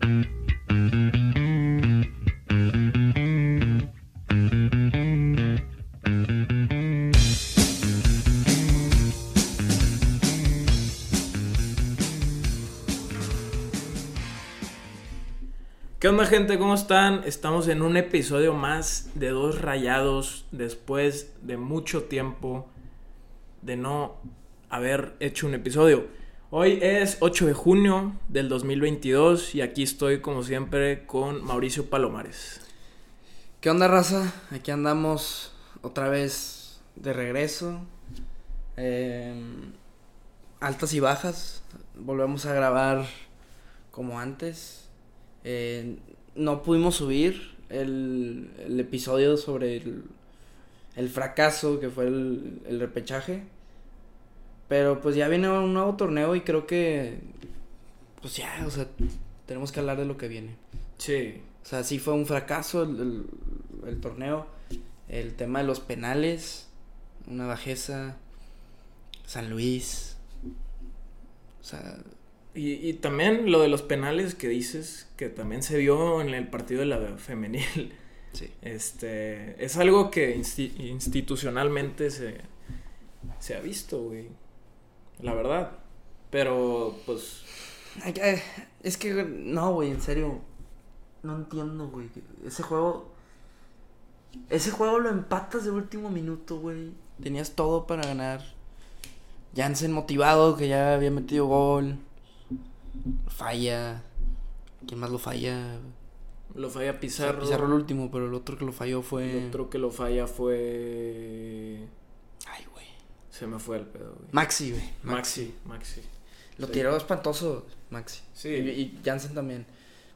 ¿Qué onda gente? ¿Cómo están? Estamos en un episodio más de Dos Rayados después de mucho tiempo de no haber hecho un episodio. Hoy es 8 de junio del 2022 y aquí estoy como siempre con Mauricio Palomares. ¿Qué onda raza? Aquí andamos otra vez de regreso. Em, altas y bajas. Volvemos a grabar como antes. Eh, no pudimos subir el, episodio sobre el, el, fracaso que fue el repechaje. Pero pues ya viene un nuevo torneo y creo que. Pues ya, o sea, tenemos que hablar de lo que viene. Sí. O sea, sí fue un fracaso el, el, el torneo. El tema de los penales. Una bajeza. San Luis. O sea, y, y, también lo de los penales que dices, que también se vio en el partido de la femenil. Sí. Este, es algo que insti institucionalmente se, se ha visto, güey. La verdad. Pero, pues... Es que, no, güey, en serio. No entiendo, güey. Ese juego... Ese juego lo empatas de último minuto, güey. Tenías todo para ganar. Jansen motivado, que ya había metido gol falla. ¿Quién más lo falla? Lo falla Pizarro. Pizarro el último, pero el otro que lo falló fue. El otro que lo falla fue. Se me fue el pedo, güey. Maxi, güey. Maxi, Maxi. Lo sí. tiró espantoso, Maxi. Sí. Y, y Jansen también.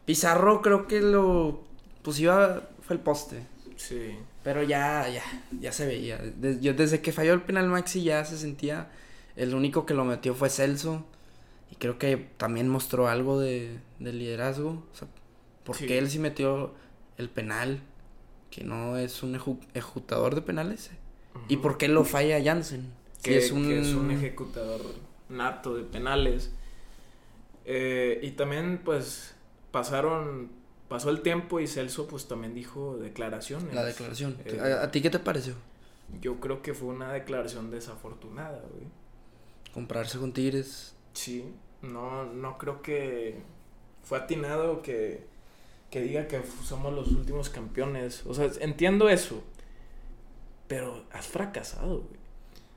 Pizarro creo que lo. Pues iba. Fue el poste. Sí. Pero ya, ya, ya se veía. Des, yo desde que falló el penal Maxi ya se sentía. El único que lo metió fue Celso. Y creo que también mostró algo de, de liderazgo. O sea, porque sí. él sí metió el penal, que no es un ejecutador de penales. Uh -huh. ¿Y por qué lo falla Jansen? Que, es, un... que es un ejecutador nato de penales. Eh, y también, pues, pasaron. Pasó el tiempo y Celso, pues, también dijo declaraciones. La declaración. Eh, ¿A, ¿A, ti qué te pareció? Yo creo que fue una declaración desafortunada, güey. Comprarse con Tigres. Sí, no, no creo que fue atinado que, que diga que somos los últimos campeones. O sea, entiendo eso. Pero has fracasado, güey.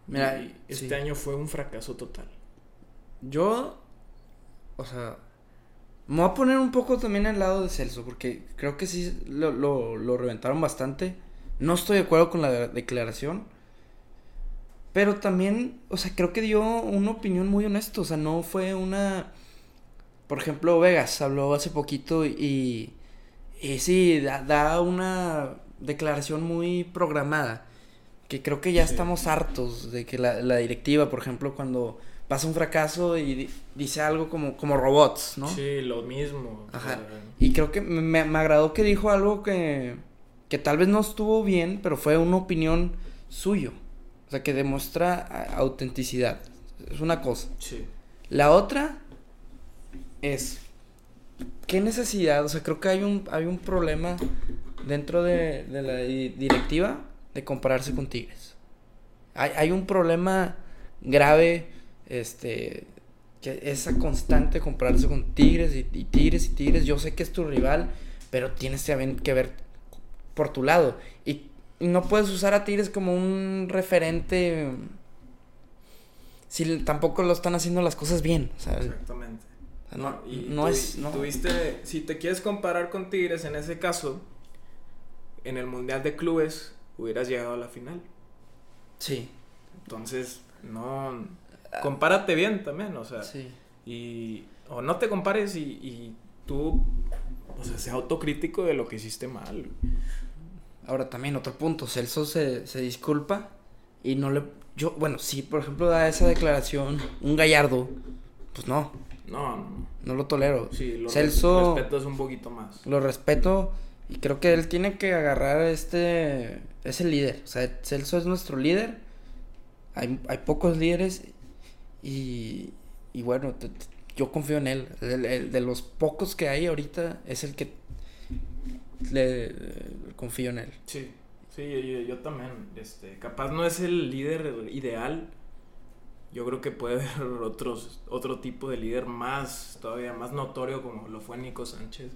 Mira, y este sí. año fue un fracaso total. Yo, o sea, me voy a poner un poco también al lado de Celso, porque creo que sí lo, lo, lo reventaron bastante. No estoy de acuerdo con la declaración. Pero también, o sea, creo que dio una opinión muy honesta. O sea, no fue una. Por ejemplo, Vegas habló hace poquito y. Y sí, da, da una declaración muy programada. Que creo que ya sí. estamos hartos de que la, la, directiva, por ejemplo, cuando pasa un fracaso y dice algo como, como robots, ¿no? Sí, lo mismo. Ajá. Y creo que me, me agradó que dijo algo que. Que tal vez no estuvo bien, pero fue una opinión suyo. O sea, que demuestra autenticidad. Es una cosa. Sí. La otra es. ¿Qué necesidad? O sea, creo que hay un, hay un problema dentro de, de la directiva de compararse con Tigres. Hay, hay un problema grave. Este. Que esa constante compararse con Tigres y, y Tigres y Tigres. Yo sé que es tu rival, pero tienes que ver por tu lado. Y no puedes usar a Tigres como un referente si tampoco lo están haciendo las cosas bien, ¿sabes? Exactamente. No, no, y no tu, es. No. Tuviste, si te quieres comparar con Tigres en ese caso, en el Mundial de Clubes hubieras llegado a la final. Sí. Entonces, no. Compárate bien también, o sea. Sí. Y. O no te compares y, y tú. O sea, sea autocrítico de lo que hiciste mal. Ahora también otro punto, Celso se, se disculpa y no le... Yo, bueno, si por ejemplo da esa declaración un gallardo, pues no. No, no. No lo tolero. Sí, lo Celso, respeto es un poquito más. Lo respeto y creo que él tiene que agarrar este... Es el líder. O sea, Celso es nuestro líder. Hay, hay pocos líderes y, y bueno, te, te, yo confío en él. El- el- de los pocos que hay ahorita es el que le confío en él. Sí, sí, yo, también. Este, capaz no es el líder ideal. Yo creo que puede haber otros, otro tipo de líder más, todavía más notorio como lo fue Nico Sánchez.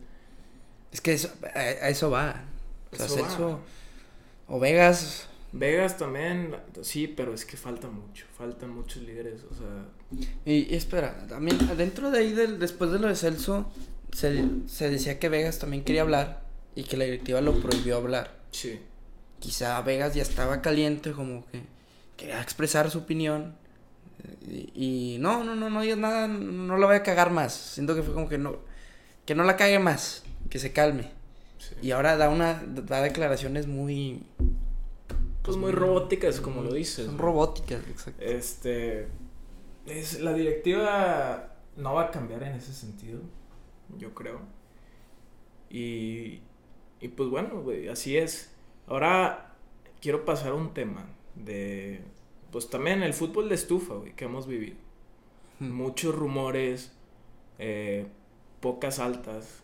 Es que eso, a, a eso va. O sea, Eso va. O Vegas. Vegas también, sí, pero es que falta mucho, faltan muchos líderes, o sea, Y, y espera, también adentro de ahí, del, después de lo de Celso, se, se decía que Vegas también quería hablar y que la directiva lo prohibió hablar. sí. Quizá Vegas ya estaba caliente, como que quería expresar su opinión. Y, y no, no, no, no digas nada, no la voy a cagar más. Siento que fue como que no, que no la cague más, que se calme. Sí. Y ahora da una, da declaraciones muy, Pues muy robóticas, como lo dices. son robóticas, exacto. Este. Es, la directiva no va a cambiar en ese sentido, yo creo. Y. Y pues bueno, güey, así es. Ahora quiero pasar a un tema de. Pues también el fútbol de estufa, güey, que hemos vivido. Muchos rumores, eh, pocas altas.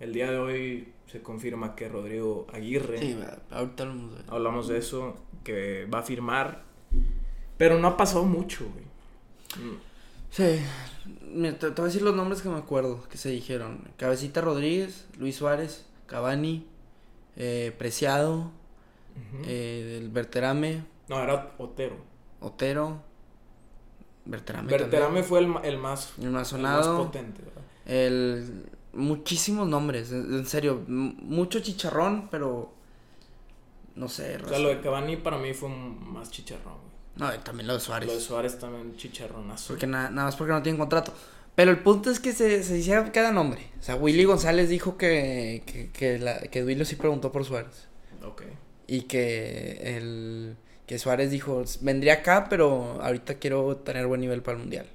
El día de hoy se confirma que Rodrigo Aguirre Sí, ahorita hablamos de hablamos de eso, que va a firmar. Pero no ha pasado mucho, güey. Sí, mira, te, te voy a decir los nombres que me acuerdo que se dijeron. Cabecita Rodríguez, Luis Suárez, Cavani, eh, Preciado, eh, el Berterame, No, era Otero. Otero, Berterame. Berterame fue el, el más, el más el más sonado. potente, ¿verdad? El, muchísimos nombres, en, serio, mucho chicharrón, pero no sé. O sea, lo de Cavani para mí fue más chicharrón, güey. No, y también lo de Suárez. Lo de Suárez también chicharronazo. Porque na- nada más porque no tienen contrato. Pero el punto es que se, se decía cada nombre. O sea, Willy González dijo que, que, que, la, que Duilio sí preguntó por Suárez. Ok. Y que el que Suárez dijo, vendría acá, pero ahorita quiero tener buen nivel para el Mundial.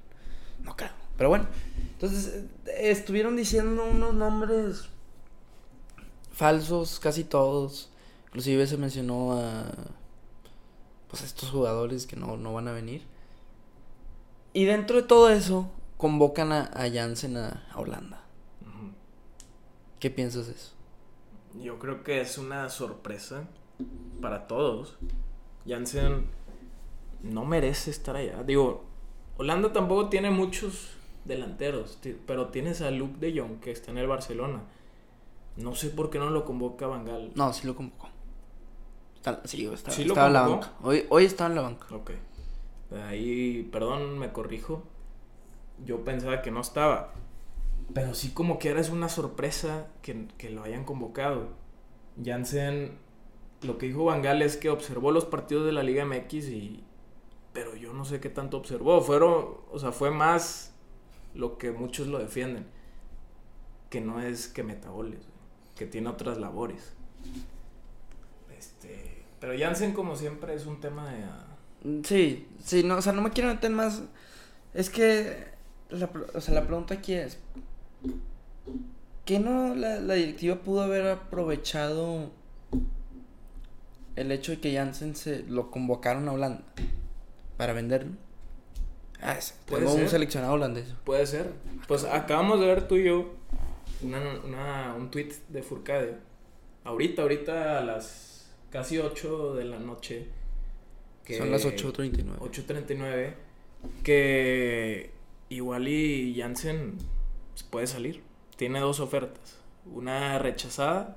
No creo. Pero bueno. Entonces, eh, estuvieron diciendo unos nombres falsos, casi todos. Inclusive se mencionó a pues a estos jugadores que no, no van a venir. Y dentro de todo eso, convocan a, a Jansen a, a Holanda. ¿Qué piensas de eso? Yo creo que es una sorpresa para todos. Jansen no merece estar allá. Digo, Holanda tampoco tiene muchos delanteros, pero tienes a Luke de Jong que está en el Barcelona. No sé por qué no lo convoca Van Gaal. No, sí lo convocó. Está- sí, está- ¿Sí estaba en la banca. Hoy, hoy estaba en la banca. Ok. Ahí, perdón, me corrijo. Yo pensaba que no estaba. Pero sí como que era es una sorpresa que, que lo hayan convocado. Jansen, lo que dijo Van Gaal es que observó los partidos de la Liga MX y... Pero yo no sé qué tanto observó. Fueron, o sea, fue más lo que muchos lo defienden. Que no es que meta goles, que tiene otras labores. Este, pero Jansen como siempre es un tema de... ah, Sí, sí, no, o sea, no me quiero meter más. Es que, la, o sea, la pregunta aquí es, ¿qué no la, la directiva pudo haber aprovechado el hecho de que Jansen se lo convocaron a Holanda para venderlo? Ah, tengo un seleccionado holandés. Puede ser. Pues acabamos de ver tú y yo una, una- un tweet de Furcade. Ahorita, ahorita a las casi 8 de la noche. que- Son las 8.39. 8.39. Que igual y Jansen puede salir. Tiene dos ofertas. Una rechazada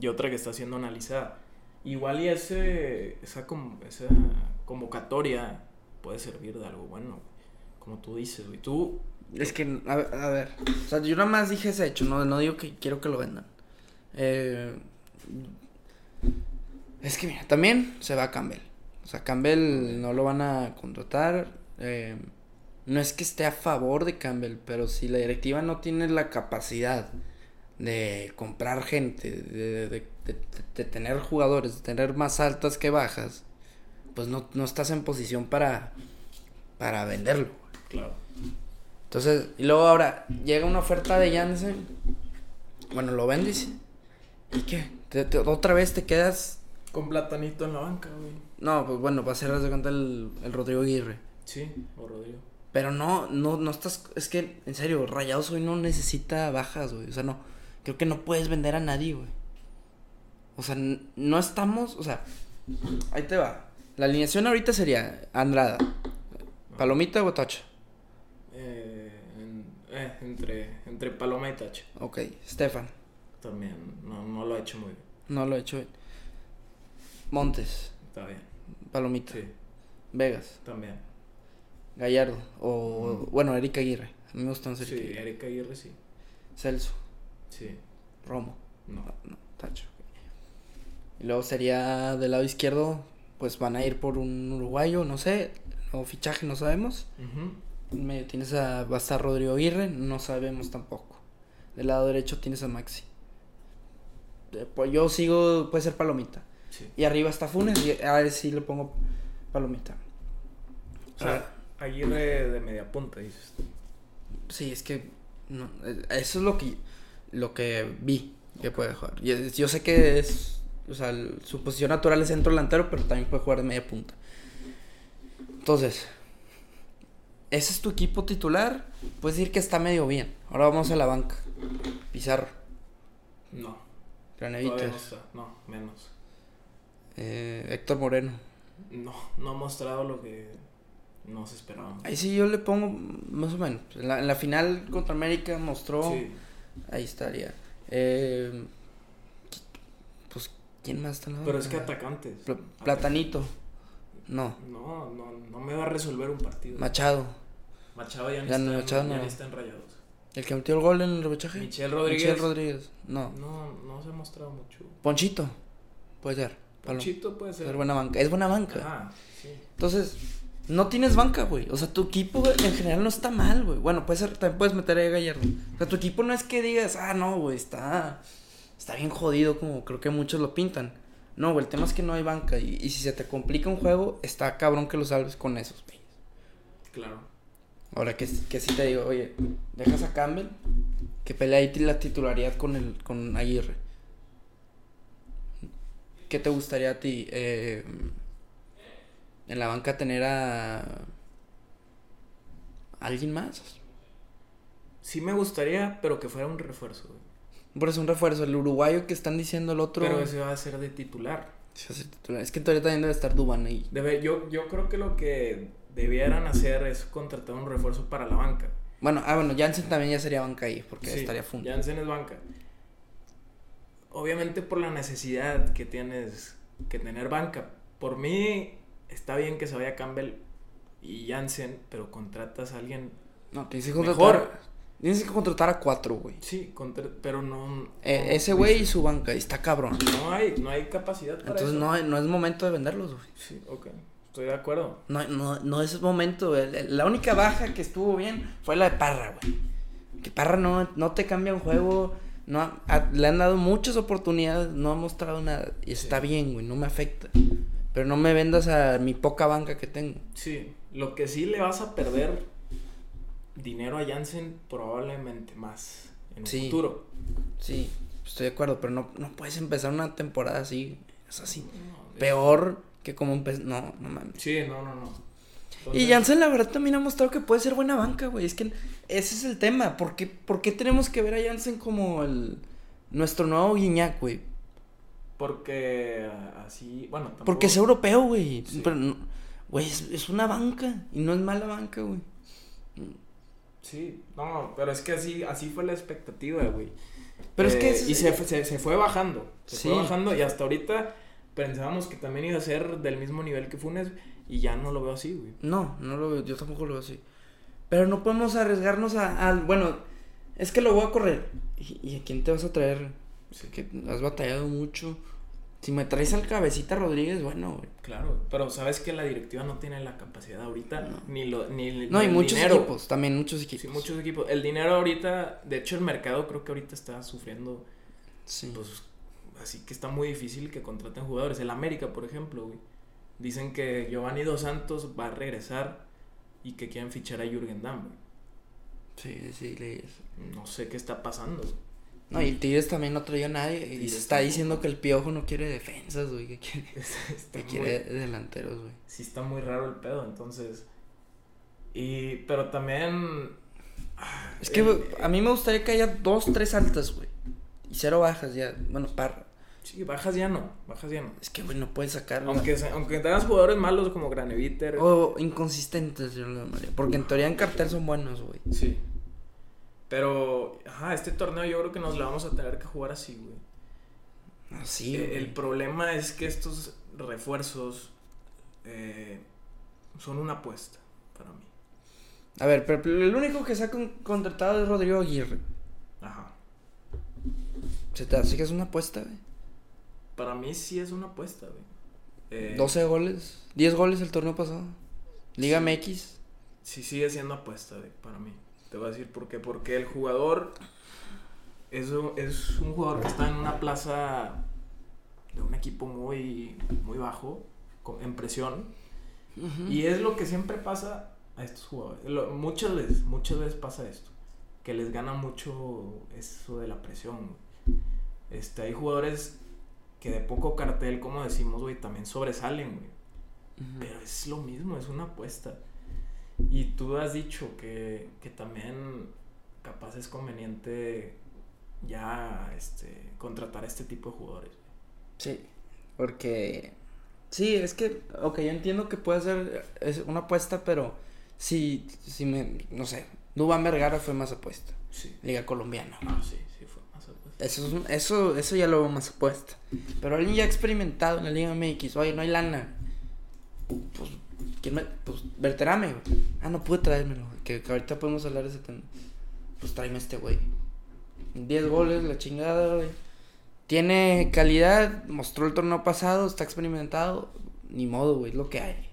y otra que está siendo analizada. Igual y ese, esa, esa convocatoria puede servir de algo bueno. Como tú dices, güey. Tú Es que, a, a ver, o sea, yo nada más dije ese hecho, no, no digo que quiero que lo vendan. Eh, es que mira, también se va Campbell. O sea, Campbell no lo van a contratar. eh, no es que esté a favor de Campbell, pero si la directiva no tiene la capacidad de comprar gente, de- de tener jugadores, de tener más altas que bajas, pues no, no estás en posición para, para venderlo. Claro. Entonces, y luego ahora llega una oferta de Jansen. Bueno, lo vendes. ¿Y qué? Te- te- otra vez te quedas. Con platanito en la banca, güey. No, pues bueno, va a ser haz de cuenta el, el Rodrigo Aguirre. Sí, o Rodrigo. Pero no, no, no estás. Es que, en serio, Rayados hoy no necesita bajas, güey. O sea, no. Creo que no puedes vender a nadie, güey. O sea, no estamos. O sea, ahí te va. La alineación ahorita sería Andrada, Palomita o Tacha. Eh, en- eh, entre, entre Paloma y Tacha. Ok, Stefan. También. No, no lo ha hecho muy bien. No lo he hecho bien. Montes, Está bien. Palomita. Sí, Vegas, también. Gallardo. O. Bueno, Erika Aguirre. A mí me gustan Sí, Erika Aguirre. Erika Aguirre sí. Celso, Sí. Romo. No. No, no, Tacho. Y luego sería del lado izquierdo, pues van a ir por un uruguayo, no sé, o fichaje, no sabemos. Medio tienes a, va a estar Rodrigo Aguirre, no sabemos tampoco. Del lado derecho tienes a Maxi. Eh, Pues yo sigo, puede ser Palomita. Sí. Y arriba está Funes, y a ver si le pongo Palomita. O sea, Aguirre de media punta, dices. Sí, es que no, eh, eso es lo que lo que vi que puede jugar. Yo sé que es, o sea, el- su posición natural es centro delantero, pero también puede jugar de media punta. Entonces, ese es tu equipo titular. Puedes decir que está medio bien. Ahora vamos a la banca. Pizarro, No. Granevitas, no está. No, menos. eh, Héctor Moreno. No, no ha mostrado lo que nos esperábamos. Ahí sí yo le pongo más o menos. En la, en la final contra América mostró. Sí. Ahí estaría. Eh, ¿quién más está en la Pero es que atacantes. Pla- Platanito. No. No, no, no me va a resolver un partido. Machado. Machado ya no, Ya está, no, en- Machado ya no. ni está en rayados. El que metió el gol en el repechaje. Michel Rodríguez. Michel Rodríguez. No. No, no se ha mostrado mucho. Ponchito. Puede ser. Palo- Ponchito puede ser. Es buena banca. Es buena banca. Ah, sí. Entonces, no tienes banca, güey. O sea, tu equipo güey, en general no está mal, güey. Bueno, puede ser, también puedes meter ahí a Gallardo. O sea, tu equipo no es que digas, ah, no, güey, está, está bien jodido como creo que muchos lo pintan. No, güey, el tema es que no hay banca. Y, y si se te complica un juego, está cabrón que lo salves con esos, güey. Claro. Ahora que, que sí te digo, oye, dejas a Campbell que pelea ahí la titularidad con el con Aguirre. ¿Qué te gustaría a ti? Eh, en la banca tener a alguien más. Sí me gustaría, pero que fuera un refuerzo. güey. Por eso un refuerzo, el uruguayo que están diciendo el otro. Pero ese va a ser de titular. se hace titular. Es que todavía también debe estar Duban ahí. Debe, yo, yo creo que lo que debieran hacer es contratar un refuerzo para la banca. Bueno, ah, bueno, Jansen también ya sería banca ahí, porque Sí, estaría fundo. Jansen es banca. Obviamente por la necesidad que tienes que tener banca. Por mí está bien que se vaya Campbell y Jansen, pero contratas a alguien. No, Mejor. Tienes que contratar a cuatro, güey. Sí, contra- pero no. Eh, no- ese güey y su banca, y está cabrón. No hay, no hay capacidad para Entonces eso. no, no es momento de venderlos, güey. Sí, ok. Estoy de acuerdo. No, no, no es momento, güey. La única baja que estuvo bien fue la de Parra, güey. Que Parra no, no te cambia un juego. No, ha- le han dado muchas oportunidades, no ha mostrado nada. Y está bien, güey, no me afecta. Pero no me vendas a mi poca banca que tengo. Sí, lo que sí le vas a perder dinero a Jansen probablemente más en un Sí. futuro. Sí, estoy de acuerdo, pero no, no puedes empezar una temporada así. Es así. No, Peor que como empezó. No, no mames. Sí, no, no, no. Y Jansen la verdad también ha mostrado que puede ser buena banca, güey. Es que ese es el tema. ¿Por qué, por qué tenemos que ver a Jansen como el nuestro nuevo Guiñac, güey? Porque así, bueno, tampoco... Porque es europeo, güey. Sí. Pero güey, es, es una banca y no es mala banca, güey. Sí, no, pero es que así, así fue la expectativa, güey. Pero es que Eh, ese- Y se, fue- se, se fue bajando. Se Sí. fue bajando y hasta ahorita pensábamos que también iba a ser del mismo nivel que Funes y ya no lo veo así, güey. No, no lo veo, yo tampoco lo veo así. Pero no podemos arriesgarnos a, al- bueno, es que lo voy a correr. ¿Y, y a quién te vas a traer? Sí. Que has batallado mucho. Si me traes al cabecita Rodríguez, bueno, güey. Claro, pero sabes que la directiva no tiene la capacidad ahorita, No. ni lo, ni, No, hay muchos dinero. equipos, también muchos equipos. Sí, muchos equipos. El dinero ahorita, de hecho el mercado creo que ahorita está sufriendo, Sí. pues, así que está muy difícil que contraten jugadores. El América, por ejemplo, güey. Dicen que Giovanni Dos Santos va a regresar y que quieren fichar a Jürgen Damm, güey. Sí, sí, leí eso. No sé qué está pasando. güey. No, y Tigres también no traía a nadie. Y se está diciendo que el Piojo no quiere defensas, güey. Que quiere, que muy- quiere delanteros, güey. sí está muy raro el pedo, entonces... Y, pero también. Es que a mí me gustaría que haya dos, tres altas, güey. Y cero bajas ya. Bueno, par. Sí, bajas ya no. Bajas ya no. Es que, güey, no puedes sacar. Aunque, aunque tengas jugadores malos como Graneviter. O inconsistentes, yo lo llamaría. Porque en teoría en cartel son buenos, güey. Sí. Pero, ajá, este torneo yo creo que nos la vamos a tener que jugar así, güey. Así, Eh, güey. el problema es que estos refuerzos eh, son una apuesta para mí. A ver, pero el único que se ha con- contratado es Rodrigo Aguirre. Ajá. ¿Se te hace que es una apuesta, güey? Para mí sí es una apuesta, güey. Eh, 12 goles. 10 goles el torneo pasado. Liga Sí. MX. Sí sigue siendo apuesta, güey, para mí. Te voy a decir por qué. Porque el jugador es un, es un jugador que está en una plaza de un equipo muy, muy bajo, en presión. Y es lo que siempre pasa a estos jugadores. Lo- muchas veces, muchas veces pasa esto. Que les gana mucho eso de la presión. Este, hay jugadores que de poco cartel, como decimos, güey, también sobresalen, güey. Ujú. Pero es lo mismo, es una apuesta. Y tú has dicho que, que también capaz es conveniente ya este, contratar a este tipo de jugadores. Sí, porque... Sí, es que, ok, yo entiendo que puede ser es una apuesta, pero si, si me, no sé, Dubán Vergara fue más apuesta. Sí. Liga colombiana. Ah, sí, sí fue más apuesta. Eso, es un- eso, eso ya lo veo más apuesta. Pero alguien ya experimentado en la Liga MX, oye, no hay lana. Pues, ¿quién me, pues, Berterame, güey. Ah, no pude traérmelo, güey, que, que ahorita podemos hablar de ese tema. Pues tráeme este güey. 10 goles, la chingada, güey. Tiene calidad, mostró el torneo pasado, está experimentado. Ni modo, güey, es lo que hay.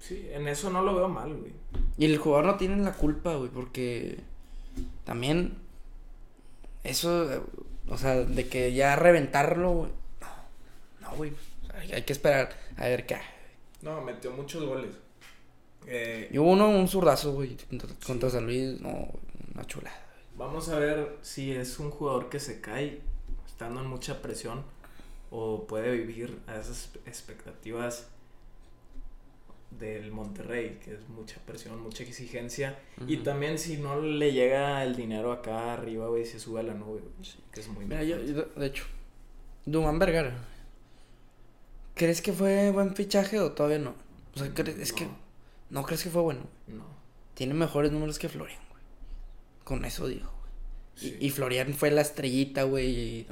Sí, en eso no lo veo mal, güey. Y el jugador no tiene la culpa, güey, porque también eso, o sea, de que ya reventarlo, güey. No, no, güey. o sea, hay, hay que esperar a ver qué. No, metió muchos goles. Eh, Y hubo uno, un zurdazo, güey, contra, contra San Luis, no, una chulada. Vamos a ver si es un jugador que se cae estando en mucha presión o puede vivir a esas expectativas del Monterrey, que es mucha presión, mucha exigencia. Y también si no le llega el dinero acá arriba, güey, se sube a la nube, güey, que es muy Mira, yo, importante. yo, de hecho, Dumán Vergara. ¿Crees que fue buen fichaje o todavía no? O sea, ¿crees- es que No, no crees que fue bueno. No. Tiene mejores números que Florian, güey. Con eso digo, güey. Sí. Y, y Florian fue la estrellita, güey. y-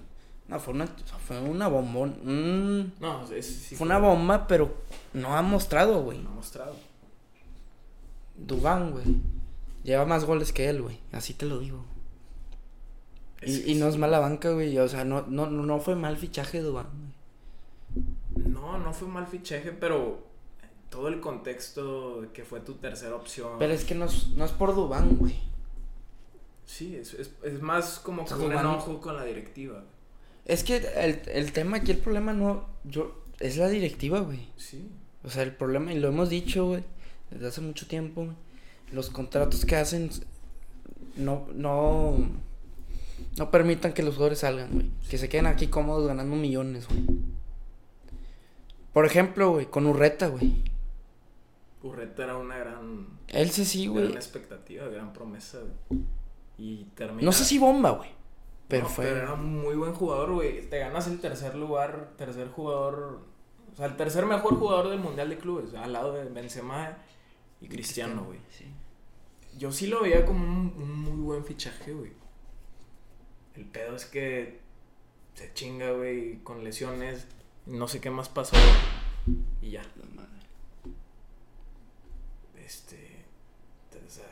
No, fue una, fue una bombón. mm, No, es- sí fue una bomba, pero no ha mostrado, güey. No ha mostrado. Dubán, güey. Lleva más goles que él, güey. Así te lo digo. Es Y, no es mala banca, güey. O sea, no, no, no fue mal fichaje Dubán, güey. No, no fue mal fichaje, pero todo el contexto que fue tu tercera opción. Pero es que no es, no es por Dubán, güey. Sí, es, es, es más como que un enojo con la directiva. Es que el, el tema aquí, el problema no. Yo, es la directiva, güey. Sí. O sea, el problema, y lo hemos dicho, güey, desde hace mucho tiempo, güey, los contratos que hacen no, no, no permitan que los jugadores salgan, güey. Que se queden aquí cómodos ganando millones, güey. Por ejemplo, güey, con Urreta, güey. Urreta era una gran, Él sí, sí, güey. gran expectativa, gran promesa. güey. Y terminó. No sé si bomba, güey. Pero No, fue. Pero era un muy buen jugador, güey. Te ganas el tercer lugar, tercer jugador. O sea, el tercer mejor jugador del Mundial de Clubes, al lado de Benzema y Cristiano, güey. Sí. Yo sí lo veía como un, un muy buen fichaje, güey. El pedo es que se chinga, güey, con lesiones. No sé qué más pasó. Y ya. La madre. Este. O sea,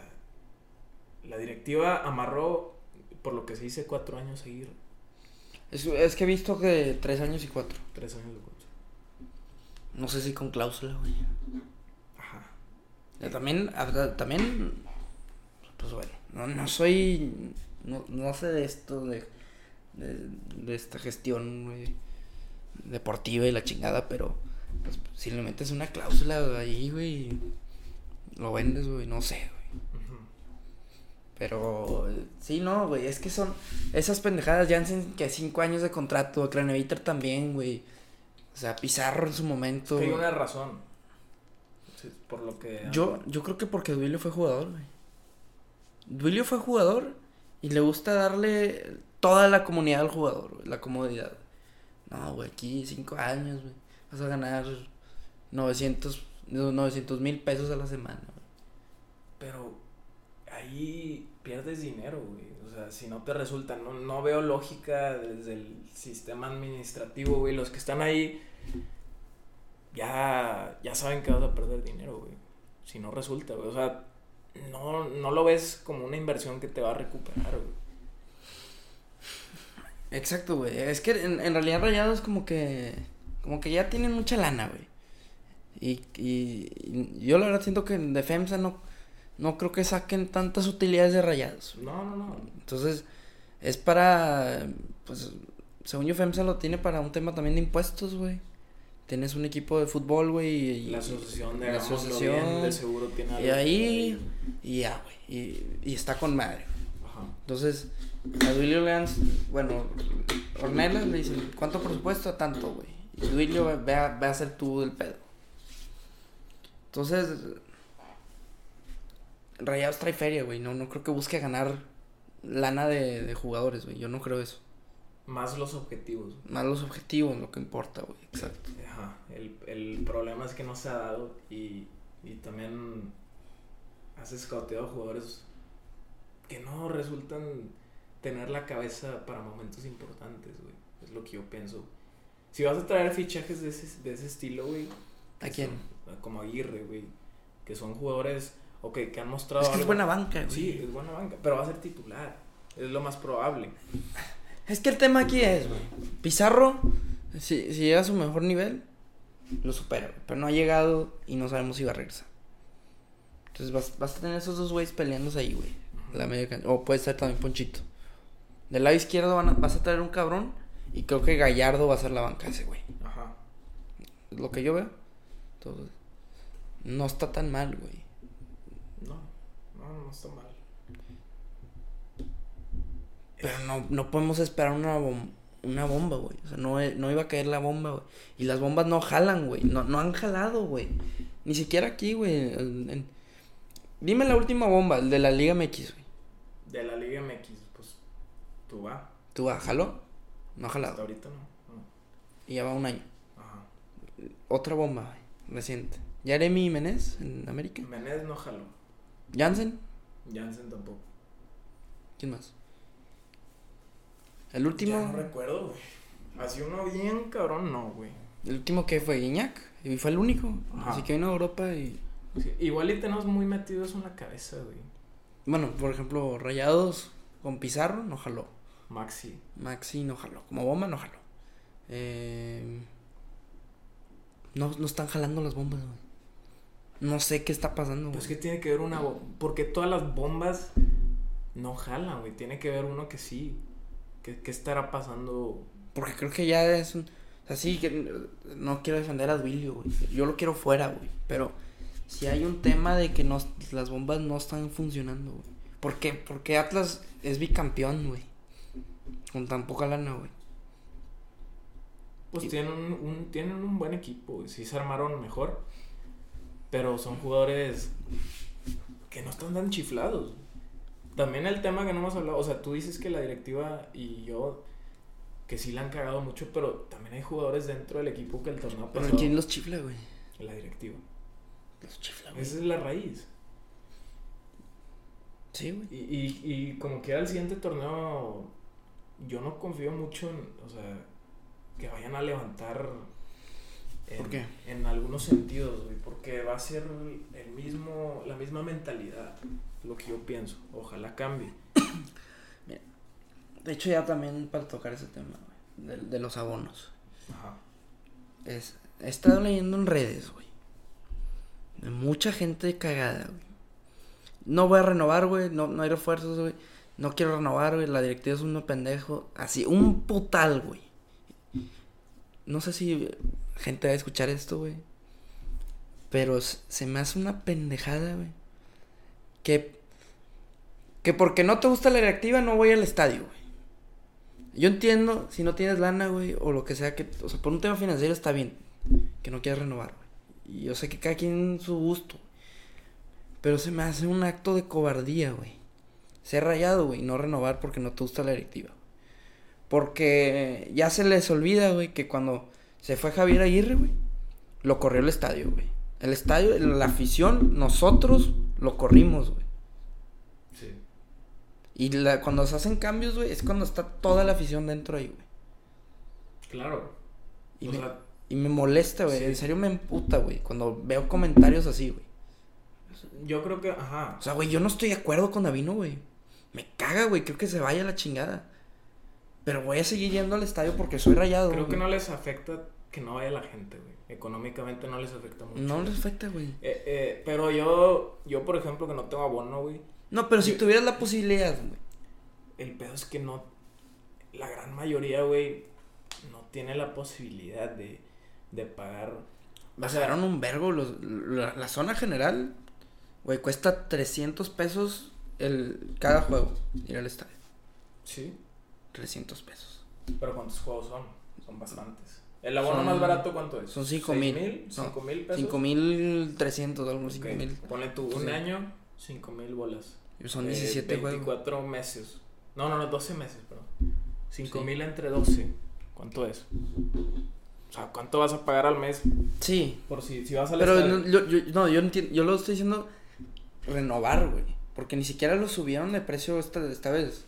la directiva amarró, por lo que se dice, cuatro años seguir. Es, es que he visto que tres años y cuatro. Tres años de cuatro. No sé si con cláusula, güey. Ajá. Eh, También, ah, también, pues bueno, no, no soy, no, no sé de esto, de, de, de esta gestión güey, deportiva y la chingada, pero pues, si le metes una cláusula ahí, güey, lo vendes, güey, no sé, güey. Pero sí, no, güey, es que son esas pendejadas, Jansen que cinco años de contrato, Craneviter también, güey. O sea, Pizarro en su momento. Hay una razón. Por lo que. Yo, yo creo que porque Duilio fue jugador, güey. Duilio fue jugador y le gusta darle toda la comunidad al jugador, güey, la comodidad. No, güey, aquí cinco años, güey. Vas a ganar 900 mil pesos a la semana, güey. Pero ahí pierdes dinero, güey. O sea, si no te resulta, no, no veo lógica desde el sistema administrativo, güey. Los que están ahí ya, ya saben que vas a perder dinero, güey. Si no resulta, güey. O sea, no, no lo ves como una inversión que te va a recuperar, güey. Exacto, güey. Es que en, en realidad Rayados como que. Como que ya tienen mucha lana, güey. Y, y, y yo la verdad siento que en defensa no, no creo que saquen tantas utilidades de Rayados. No, no, no. Entonces, es para. Pues, según yo, FEMSA lo tiene para un tema también de impuestos, güey. Tienes un equipo de fútbol, güey. Y, La asociación de la asociación, Bien, de seguro tiene Y algo ahí. que- Y ya, güey. Y, y está con madre. Entonces, a Duilio le dan, bueno, Ornelas le dicen, ¿cuánto presupuesto? Tanto, güey. Y Duilio ve, a, ve a hacer tú del pedo. Entonces, Rayados trae feria, güey. No, no creo que busque ganar lana de, de jugadores, güey. Yo no creo eso. Más los objetivos. güey. Más los objetivos, lo que importa, güey. Exacto. Ajá. El, el problema es que no se ha dado y, y también has escauteado jugadores que no resultan tener la cabeza para momentos importantes, güey. Es lo que yo pienso. Si vas a traer fichajes de ese, de ese estilo, güey. ¿A que quién? son- como Aguirre, güey. Que son jugadores, o que, han mostrado. Es que es buena banca, güey. Sí, es buena banca, pero va a ser titular. Es lo más probable. Es que el tema aquí es, güey. Pizarro, si, si llega a su mejor nivel, lo supera, Pero no ha llegado y no sabemos si va a regresar. Entonces vas, vas a tener esos dos güeyes peleándose ahí, güey. La media cancha. O puede ser también Ponchito. Del lado izquierdo van a- vas a traer un cabrón. Y creo que Gallardo va a ser la banca ese güey. Ajá. Es lo que yo veo. Entonces, no está tan mal, güey. No, no, no está mal. Pero no, no podemos esperar una, bom- una bomba, güey. O sea, no, e- no iba a caer la bomba, güey. Y las bombas no jalan, güey. No, no han jalado, güey. Ni siquiera aquí, güey. en- Dime la última bomba, el de la Liga MX, güey. De la Liga MX, pues tú va. ¿Tú va, jaló? No ha Hasta jalado. ahorita no. no. Y ya va un año. Ajá. Otra bomba. Reciente. Jeremy Jiménez en América. Menez no jaló. Jansen. Jansen tampoco. ¿Quién más? El último. Ya no recuerdo, güey. Así uno bien cabrón, no, güey. El último que fue Guiñac. Y fue el único. Ajá. Así que vino a Europa y. Sí, igual y tenemos muy metidos en la cabeza, güey. Bueno, por ejemplo, Rayados con Pizarro no jaló. Maxi. Maxi no jaló. Como bomba no jaló. Eh, no, no están jalando las bombas, güey. No sé qué está pasando, Pues güey. que tiene que ver una bomba. Porque todas las bombas no jalan, güey. Tiene que ver uno que sí. ¿Qué, qué estará pasando? Porque creo que ya es un. O sea, sí, que no quiero defender a Duilio, güey. Yo lo quiero fuera, güey. Pero si hay un tema de que no, las bombas no están funcionando, güey. ¿Por qué? Porque Atlas es bicampeón, güey. Con tan poca lana, güey. Pues Y- tienen un, un- tienen un buen equipo, güey. Sí se armaron mejor. Pero son jugadores que no están tan chiflados. También el tema que no hemos hablado, o sea, tú dices que la directiva y yo que sí la han cagado mucho, pero también hay jugadores dentro del equipo que el torneo Pero pasado, ¿quién los chifla, güey? la directiva. Los chifla, güey. Esa es la raíz. Sí, güey. Y, y, y como que el siguiente torneo, yo no confío mucho en, o sea, que vayan a levantar en, ¿Por qué? en algunos sentidos, güey, porque va a ser el mismo, la misma mentalidad, lo que yo pienso. Ojalá cambie. De hecho, ya también para tocar ese tema, güey. De, de los abonos. Ajá. Es, he estado leyendo en redes, güey. Mucha gente cagada, güey. No voy a renovar, güey. No, no hay refuerzos, güey. No quiero renovar, güey. La directiva es un pendejo. Así, un putal, güey. No sé si gente va a escuchar esto, güey. Pero se me hace una pendejada, güey. Que. Que porque no te gusta la directiva no voy al estadio, güey. Yo entiendo si no tienes lana, güey, o lo que sea que. O sea, por un tema financiero está bien que no quieras renovar, güey. Y yo sé que cada quien su gusto. Pero se me hace un acto de cobardía, güey. Ser rayado, güey, no renovar porque no te gusta la directiva. Porque ya se les olvida, güey, que cuando se fue Javier Aguirre, güey, lo corrió el estadio, güey. El estadio, la afición, nosotros lo corrimos, güey. Sí. Y la, cuando se hacen cambios, güey, es cuando está toda la afición dentro ahí, güey. Claro. Y, O me, sea, y me molesta, güey. sí. En serio me emputa, güey. Cuando veo comentarios así, güey. yo creo que, ajá. O sea, güey, yo no estoy de acuerdo con Davino, güey. Me caga, güey. Creo que se vaya a la chingada. Pero voy a seguir yendo al estadio porque soy rayado. Creo que no les afecta que no vaya la gente, güey. Económicamente no les afecta mucho. No les afecta, güey. Eh, eh, pero yo, yo, por ejemplo, que no tengo abono, güey. No, pero si Yo- tuvieras la posibilidad, güey. El pedo es que no. La gran mayoría, güey, no tiene la posibilidad de, de pagar. O sea, Bajaron un vergo. Los, la, la zona general, güey, cuesta 300 pesos el, cada juego. Ir al estadio. Sí. 300 pesos. Pero ¿cuántos juegos son? Son bastantes. ¿El abono Son- más barato cuánto es? son cinco ¿Seis mil. No, ¿Cinco mil pesos? 5300, algo Ok, 5000. Ponle tú un Sí. año, cinco mil bolas. Son Eh, 17 juegos. 24 meses. No, no, no, 12 meses, perdón. 5 Sí. mil entre 12. ¿Cuánto es? Sea, ¿cuánto vas a pagar al mes Sí, por si, si vas al Pero no, yo, yo, no, yo entiendo, yo lo estoy diciendo renovar, güey. Porque ni siquiera lo subieron de precio esta, esta vez.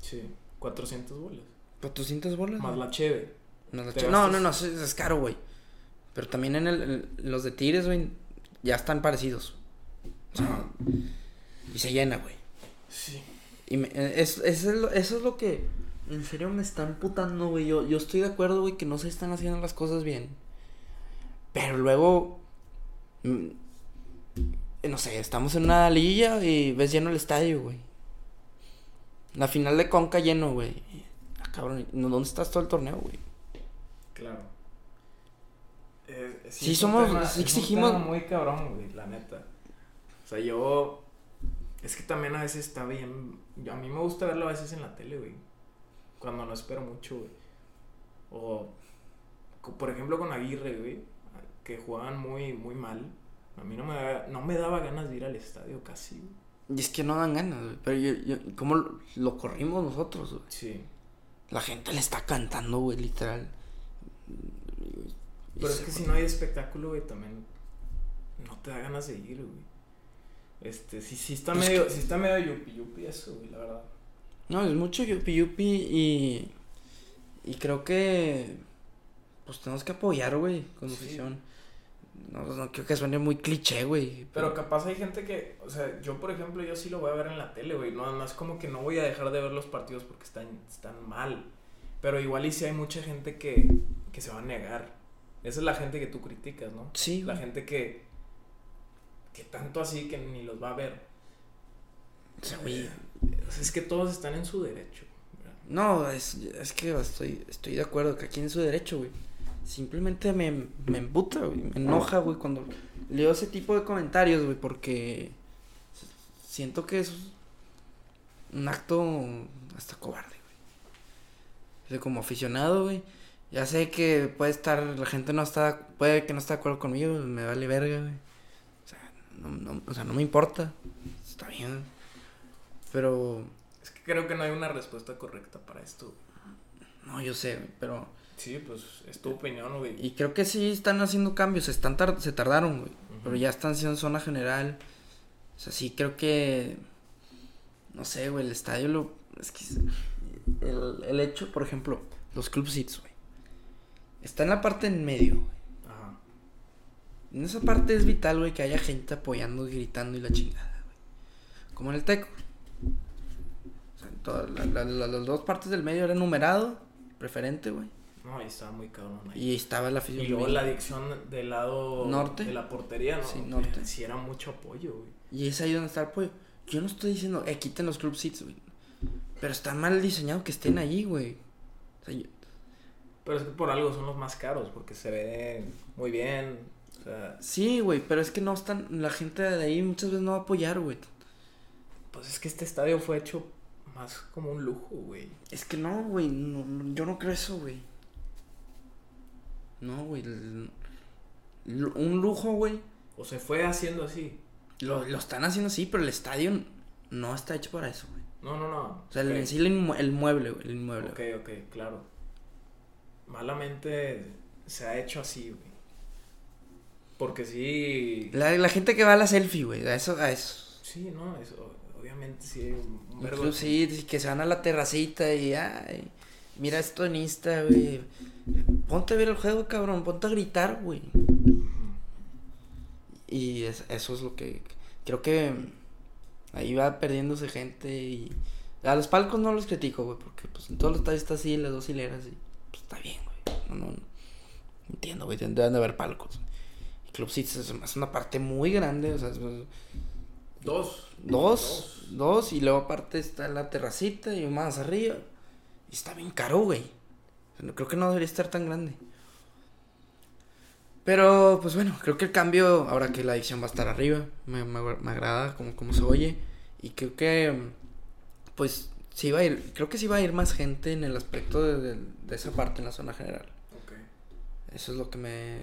Sí, 400 bolas. 400 bolas. Más la cheve. Más la No, no, no, es, es caro, güey. Pero también en, el, en los de Tigres, güey, ya están parecidos. O sea, y se llena, güey. Sí. Y me- eh, es, eso, es eso es lo que en serio me está emputando, güey. Yo, yo estoy de acuerdo, güey, que no se están haciendo las cosas bien. Pero luego, mm, no sé, estamos en una liguilla y ves lleno el estadio, güey. La final de Conca lleno, güey. Ah, cabrón, ¿no- ¿dónde estás todo el torneo, güey? Claro. Eh, Sí un somos- tema- sí exigimos- muy cabrón, güey, la neta. O sea, yo. Es que también a veces está bien. yo- a mí me gusta verlo a veces en la tele, güey. Cuando no espero mucho, güey. O. Por ejemplo, con Aguirre, güey. Que jugaban muy, muy mal. A mí no me, daba, no me daba ganas de ir al estadio casi, güey. Y es que no dan ganas, güey. Pero yo, yo, ¿cómo lo, lo corrimos nosotros, güey? Sí. La gente le está cantando, güey, literal. Pero es que si no hay espectáculo, güey, también no te da ganas de ir, güey. Este, sí, sí está Pues medio, sí está medio yupi yupi eso, güey, la verdad. No, es mucho yupi yupi y. Y creo que. Pues tenemos que apoyar, güey, con Sí. afición. No, no creo que suene muy cliché, güey. Pero capaz hay gente que, o sea, yo por ejemplo, yo sí lo voy a ver en la tele, güey. No, no es como que no voy a dejar de ver los partidos porque están, están mal. Pero igual y sí hay mucha gente que, que se va a negar. Esa es la gente que tú criticas, ¿no? Sí, La güey. gente que, que tanto así que ni los va a ver. O sea, güey, sea, es que todos están en su derecho. No, es, es que estoy, estoy de acuerdo que aquí en su derecho, güey. Simplemente me, me emputa, güey. Me enoja, güey, cuando leo ese tipo de comentarios, güey, porque siento que es un acto hasta cobarde, güey. Como aficionado, güey. Ya sé que puede estar, la gente no está, puede que no esté de acuerdo conmigo, me vale verga, güey. O sea, no, no, o sea, no me importa. Está bien. Pero, Es que creo que no hay una respuesta correcta para esto. no, yo sé, pero... Sí, pues es tu opinión, güey. Y creo que sí están haciendo cambios, están tar- se tardaron, güey. Pero ya están haciendo zona general. O sea, sí creo que... No sé, güey, el estadio lo... Es que... El, el hecho, por ejemplo, los club seats, güey. Está en la parte en medio, güey. Ajá. En esa parte es vital, güey, que haya gente apoyando y gritando y la chingada, güey. Como en el Teco. O sea, en todas la- la- la- las dos partes del medio era numerado, preferente, güey. No, ahí estaba muy cabrón ahí. Y estaba la afición. Y luego la adicción del lado Norte. de la portería, ¿no? Sí, norte. Sí, era mucho apoyo, güey. Y es ahí donde está el apoyo. Yo no estoy diciendo, eh, quiten los club seats, güey. Pero está mal diseñado que estén ahí, güey. O sea, yo- Pero es que por algo son los más caros, porque se ve muy bien. O sea, sí, güey, pero es que no están, la gente de ahí muchas veces no va a apoyar, güey. pues es que este estadio fue hecho más como un lujo, güey. Es que no, güey, no- no, yo no creo eso, güey. No, güey. el- un lujo, güey. O se fue haciendo así. Lo, lo están haciendo así, pero el estadio no está hecho para eso, güey. No, no, no. O sea, el- Ok. en sí el, inmue- el mueble, güey. El inmueble. Ok, ok, claro. Malamente se ha hecho así, güey. Porque sí. La, la gente que va a la selfie, güey. A eso, a eso. Sí, no, eso, obviamente sí. Un Incluso sí, que se van a la terracita y ay, mira esto en Insta, güey. Ponte a ver el juego, cabrón. Ponte a gritar, güey. Y es- eso es lo que creo que ahí va perdiéndose gente y a los palcos no los critico, güey, porque pues en todos los estadios está así, las dos hileras y pues está bien, güey. No, no, no. entiendo, güey, deben de haber palcos. Club City es, es una parte muy grande, o sea, es- Dos. dos, dos y luego aparte está la terracita y más arriba. Y está bien caro, güey. Creo que no debería estar tan grande. Pero, pues bueno, creo que el cambio, ahora que la adicción va a estar arriba, me, me- me agrada como, como se oye. Y creo que, pues, sí va a ir, creo que sí va a ir más gente en el aspecto de, de- de esa parte en la zona general. Ok. Eso es lo que me,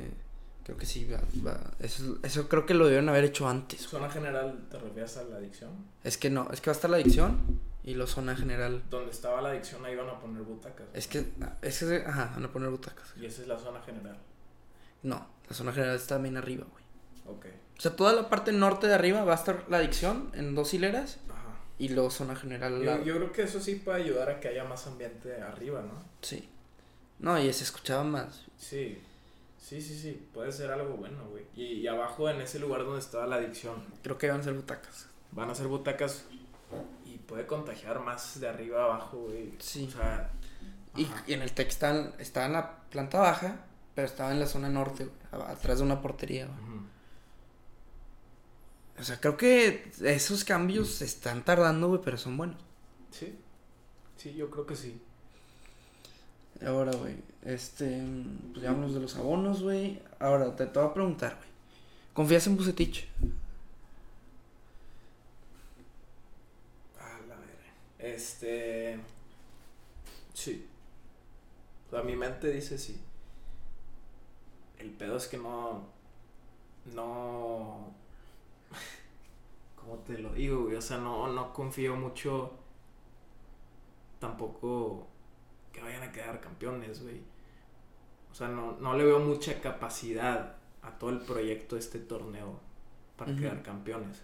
creo que sí va, va- eso, eso creo que lo debieron haber hecho antes. Zona general, ¿te refieres a la adicción? Es que no, es que va a estar la adicción y la zona general. Donde estaba la adicción ahí van a poner butacas. Es que, es que, ajá, van a poner butacas. Y esa es la zona general. No, la zona general está bien arriba, güey. Ok. O sea, toda la parte norte de arriba va a estar la adicción en dos hileras Ajá. y luego zona general. Yo, la- yo creo que eso sí puede ayudar a que haya más ambiente arriba, ¿no? Sí. No, y se escuchaba más. Sí. Sí, sí, sí. Puede ser algo bueno, güey. Y, y abajo, en ese lugar donde estaba la adicción, Creo que van a ser butacas. van a ser butacas y puede contagiar más de arriba a abajo, güey. Sí. O sea. Y, y en el TEC estaba, en la planta baja, pero estaba en la zona norte, güey, atrás de una portería, güey. O sea, creo que esos cambios se están tardando, güey, pero son buenos. Sí. Sí, yo creo que sí. Ahora, güey, este, pues ya de los abonos, güey. Ahora, te, te voy a preguntar, güey. ¿Confías en Bucetich? A la verga. Este. Sí. O sea, mi mente dice sí. El pedo es que no. No. ¿Cómo te lo digo, güey? O sea, no, no confío mucho. Tampoco que vayan a quedar campeones, güey. O sea, no, no le veo mucha capacidad a todo el proyecto de este torneo para quedar campeones.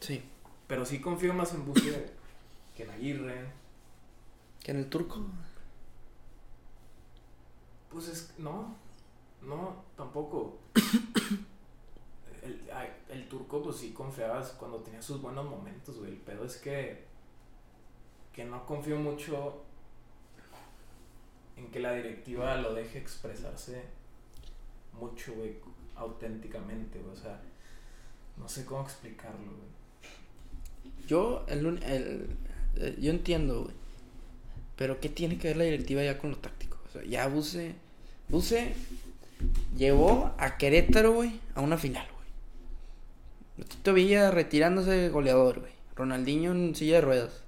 Sí. Pero sí confío más en Buce que en Aguirre. ¿Que en el turco? Pues es. No. No, tampoco. El, el turco, pues sí confiabas cuando tenía sus buenos momentos, güey. El pedo es que. Que no confío mucho en que la directiva lo deje expresarse mucho, güey, auténticamente, güey. O sea, no sé cómo explicarlo, güey. Yo, el, uni- el- eh, yo entiendo, güey. Pero ¿qué tiene que ver la directiva ya con lo táctico? O sea, ya Buse, Buse llevó a Querétaro, güey, a una final, güey. Tito Villa retirándose goleador, güey. Ronaldinho en silla de ruedas.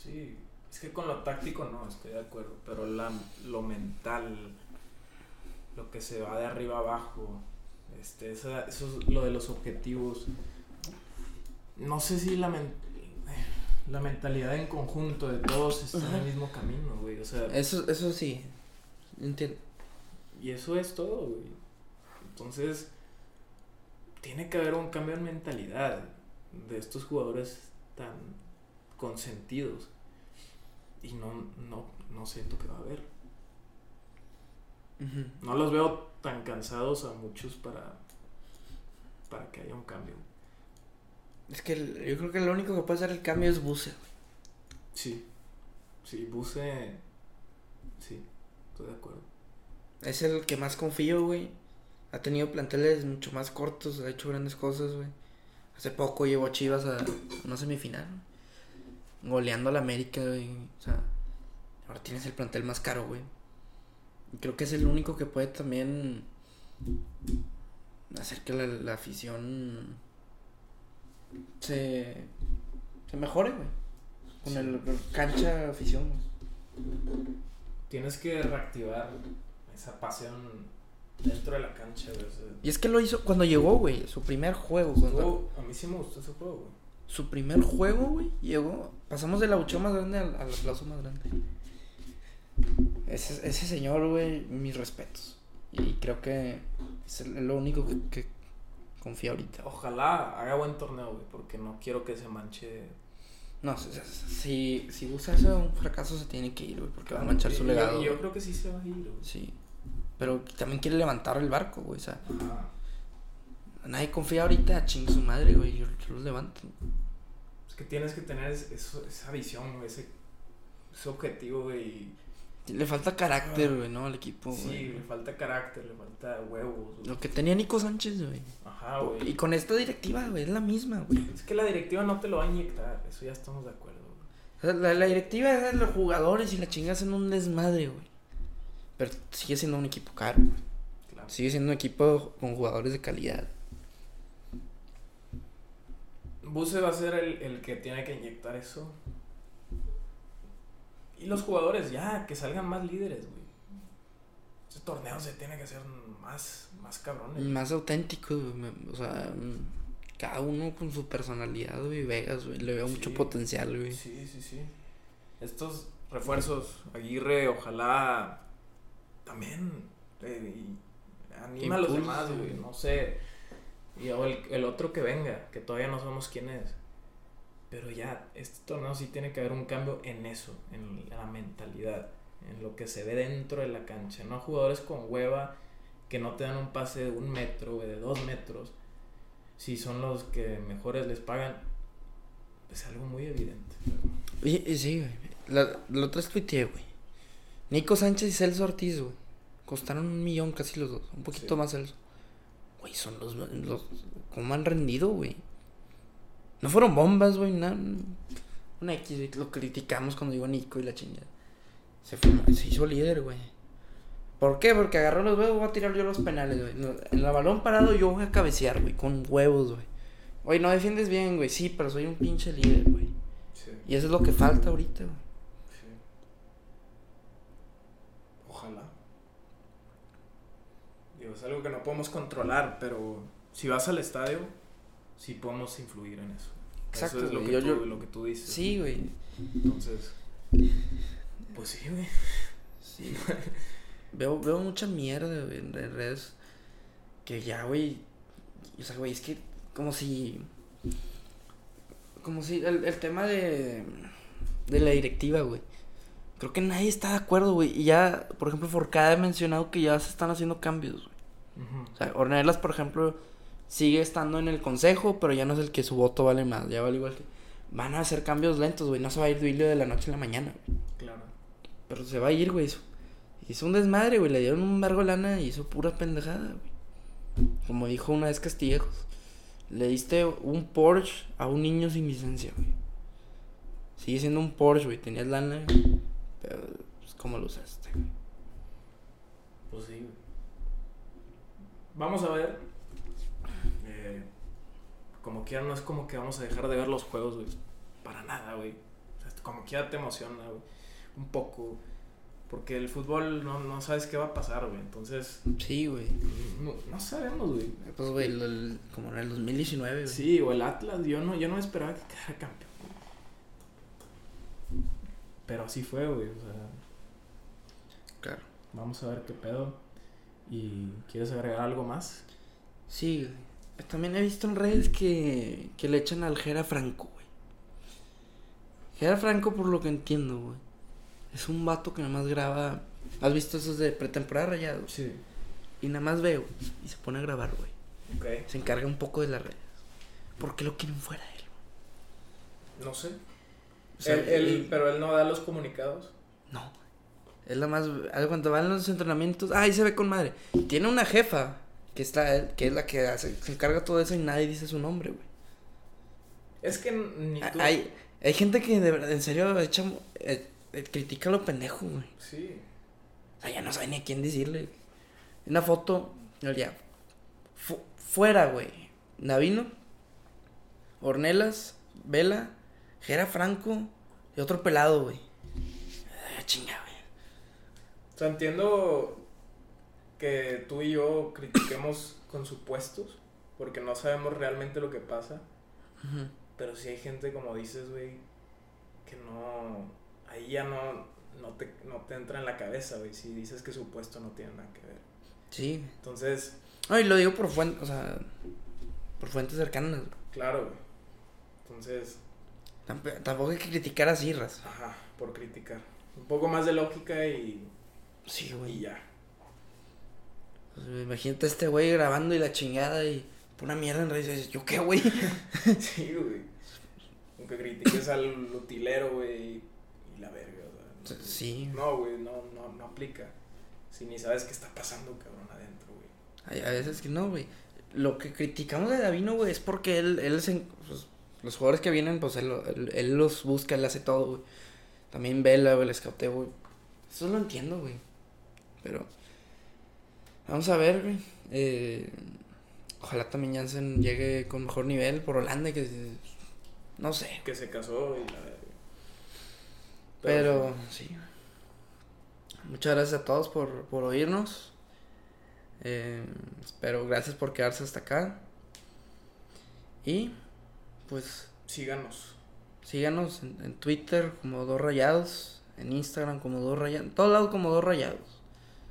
Sí, es que con lo táctico no, estoy de acuerdo, pero la, lo mental, lo que se va de arriba abajo, este, esa- eso es lo de los objetivos. No sé si la, men- la mentalidad en conjunto de todos está en el mismo camino, güey, o sea, Eso, eso sí. Entiendo. y eso es todo, güey. Entonces, tiene que haber un cambio en mentalidad de estos jugadores tan consentidos. Y no, no, no siento que va a haber. No los veo tan cansados a muchos para, para que haya un cambio. Es que el- yo creo que lo único que puede hacer el cambio es Buse. Sí, sí, Buse, sí, estoy de acuerdo. Es el que más confío, güey. Ha tenido planteles mucho más cortos, ha hecho grandes cosas, güey. Hace poco llevó a Chivas a una semifinal. Goleando a la América, güey. O sea, ahora tienes el plantel más caro, güey. Y creo que es el único que puede también hacer que la, la afición se, se mejore, güey. Con Sí. el cancha afición, güey. Tienes que reactivar esa pasión dentro de la cancha, güey. Y es que lo hizo cuando llegó, güey. Su primer juego. cuando- a mí sí me gustó ese juego, güey. Su primer juego, güey. Llegó. Pasamos del abucheo más grande al, al aplauso más grande. Ese, ese señor, güey, mis respetos. Y creo que es lo único que, que confía ahorita. Ojalá haga buen torneo, güey, porque no quiero que se manche. No, si, si, si busca hacer un fracaso se tiene que ir, güey, porque va a manchar su legado. Yo güey. creo que sí se va a ir, güey. Sí. Pero también quiere levantar el barco, güey. O sea, Ajá. Nadie confía ahorita, chingue su madre, güey. Yo, yo los levanto. Es que tienes que tener eso- esa visión, güey, ese, ese objetivo, güey. Le falta carácter, güey, ¿no? Al equipo, Sí, güey. le falta carácter, le falta huevos. Lo que tenía Nico Sánchez, güey. Ajá, güey. Y con esta directiva, güey, es la misma, güey. Es que la directiva no te lo va a inyectar, eso ya estamos de acuerdo, güey. La, la directiva es de los jugadores y la chinga hacen un desmadre, güey. Pero sigue siendo un equipo caro, güey. Claro. Sigue siendo un equipo con jugadores de calidad. Buse va a ser el, el que tiene que inyectar eso. Y los jugadores, ya, que salgan más líderes, güey. Ese torneo se tiene que hacer más, más cabrones. Más auténtico, güey. O sea, mm, cada uno con su personalidad, güey. Vegas, güey. Le veo mucho potencial, güey. Sí, sí, sí. Estos refuerzos, Aguirre, ojalá también eh, anima a los demás, güey. No sé. Y o el, el otro que venga, que todavía no sabemos quién es. Pero ya, este torneo sí tiene que haber un cambio en eso, en la mentalidad, en lo que se ve dentro de la cancha. No jugadores con hueva que no te dan un pase de un metro, güey, de dos metros. Si son los que mejores les pagan, es algo muy evidente. Y, y sí, güey. La, la otra es tuiteé, güey. Nico Sánchez y Celso Ortiz, güey. Costaron un millón casi los dos. Un poquito Sí. más Celso. Güey, son los, los. ¿Cómo han rendido, güey? No fueron bombas, güey. Nada. Una X, güey. Lo criticamos cuando llegó Nico y la chingada. Se, fue, se hizo líder, güey. ¿Por qué? Porque agarró los huevos, voy a tirar yo los penales, güey. No, en la balón parado yo voy a cabecear, güey. Con huevos, güey. Oye, no defiendes bien, güey. Sí, pero soy un pinche líder, güey. Sí, Y eso es lo que falta ahorita, güey. sí. Ojalá. Digo, es algo que no podemos controlar, pero si vas al estadio, sí podemos influir en eso. Exacto, Eso es lo que, Yo- tú, yo- lo que tú dices. Sí, güey. Entonces, pues sí, güey. Sí. veo, veo mucha mierda, güey, en en redes. Que ya, güey. O sea, güey, es que como si. Como si el, el tema de. De la directiva, güey. Creo que nadie está de acuerdo, güey. Y ya, por ejemplo, Forcada ha mencionado que ya se están haciendo cambios, Ujú. O sea, Ornelas, por ejemplo, sigue estando en el consejo, pero ya no es el que su voto vale más. Ya vale igual que. Van a hacer cambios lentos, güey. No se va a ir Duilio de la noche a la mañana, güey. Claro. Pero se va a ir, güey. Hizo, hizo un desmadre, güey. Le dieron un vergo lana y hizo pura pendejada, güey. Como dijo una vez Castillejos. Le diste un Porsche a un niño sin licencia, güey. Sigue siendo un Porsche, güey. Tenías lana. Pero, pues, ¿cómo lo usaste, güey? Pues sí, güey. Vamos a ver. Eh, como quiera, no es como que vamos a dejar de ver los juegos, güey. Para nada, güey. O sea, como quiera te emociona, güey. Un poco. Porque el fútbol no, no sabes qué va a pasar, güey. Entonces, Sí, güey. no, no sabemos, güey. Pues, güey, el- el- como en el 2019, güey. Sí, o el Atlas, yo no, yo no esperaba que quedara campeón. Pero así fue, güey. O sea, Claro. vamos a ver qué pedo. ¿Y quieres agregar algo más? Sí, güey. También he visto en redes que, que le echan al Jera Franco, güey. Jera Franco, por lo que entiendo, güey. Es un vato que nada más graba. ¿Has visto esos de pretemporada rayados? Sí. Y nada más veo y se pone a grabar, güey. Ok. Se encarga un poco de las redes. ¿Por qué lo quieren fuera de él? No sé. O sea, Él- él- y- pero él no da los comunicados. No. Es la más. ah, Cuando van los entrenamientos. Ahí se ve con madre. Tiene una jefa. Que, está, que es la que hace, se encarga todo eso y nadie dice su nombre, güey. Es que ni tú. Hay, hay gente que de verdad, en serio, echa, eh, eh, critica a lo pendejo, güey. Sí. O sea, ya no sabe ni a quién decirle. Una foto, ya. fu- fuera, güey. Navino, Ornelas, Vela, Jera Franco y otro pelado, güey. Ah, chinga, güey. O sea, entiendo que tú y yo critiquemos con supuestos, porque no sabemos realmente lo que pasa. Ujú. Pero si hay gente, como dices, güey, que no. Ahí ya no, no, te, no te entra en la cabeza, güey. Si dices que supuesto no tiene nada que ver. Sí. Entonces, No, y lo digo por fuentes, o sea, por fuentes cercanas. claro, güey. Entonces, Tamp- Tampoco hay que criticar así, raza. ajá, por criticar. Un poco más de lógica y, Sí, güey. ya. Pues, imagínate a este güey grabando y la chingada y pura mierda en redes. y dices, ¿Yo qué, güey? Sí, güey. Aunque critiques al utilero, güey, y la verga, o sea, Sí. No, güey, no, no, no aplica. Si ni sabes qué está pasando, cabrón, adentro, güey. A veces que no, güey. Lo que criticamos de Davino, güey, es porque él, él se, pues, los jugadores que vienen, pues él, él, él los busca, él hace todo, güey. También Vela, güey, el escauteo, güey. Eso lo entiendo, güey. Pero, vamos a ver, güey. Eh, ojalá también Jansen llegue con mejor nivel por Holanda, y que, no sé. Que se casó y la verga. Pero, sí. Muchas gracias a todos por, por oírnos. Eh, espero, gracias por quedarse hasta acá. Y, pues, Síganos. síganos en, en Twitter como Dos Rayados, en Instagram como Dos Rayados, en todos lados como Dos Rayados.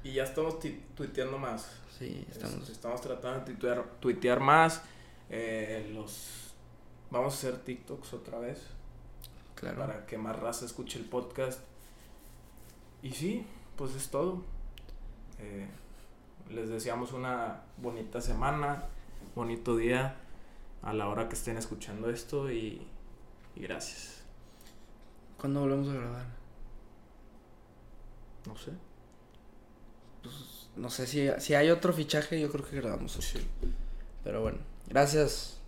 Y ya estamos tuiteando más. Sí, Estamos, estamos. estamos tratando de tuitear, tuitear más. Eh, los Vamos a hacer TikToks otra vez. Claro. Para que más raza escuche el podcast. Y sí, pues es todo. Eh, les deseamos una bonita semana, bonito día a la hora que estén escuchando esto y, y gracias. ¿Cuándo volvemos a grabar? No sé. No sé si, si hay otro fichaje, yo creo que grabamos otro. Sí. Pero bueno, gracias.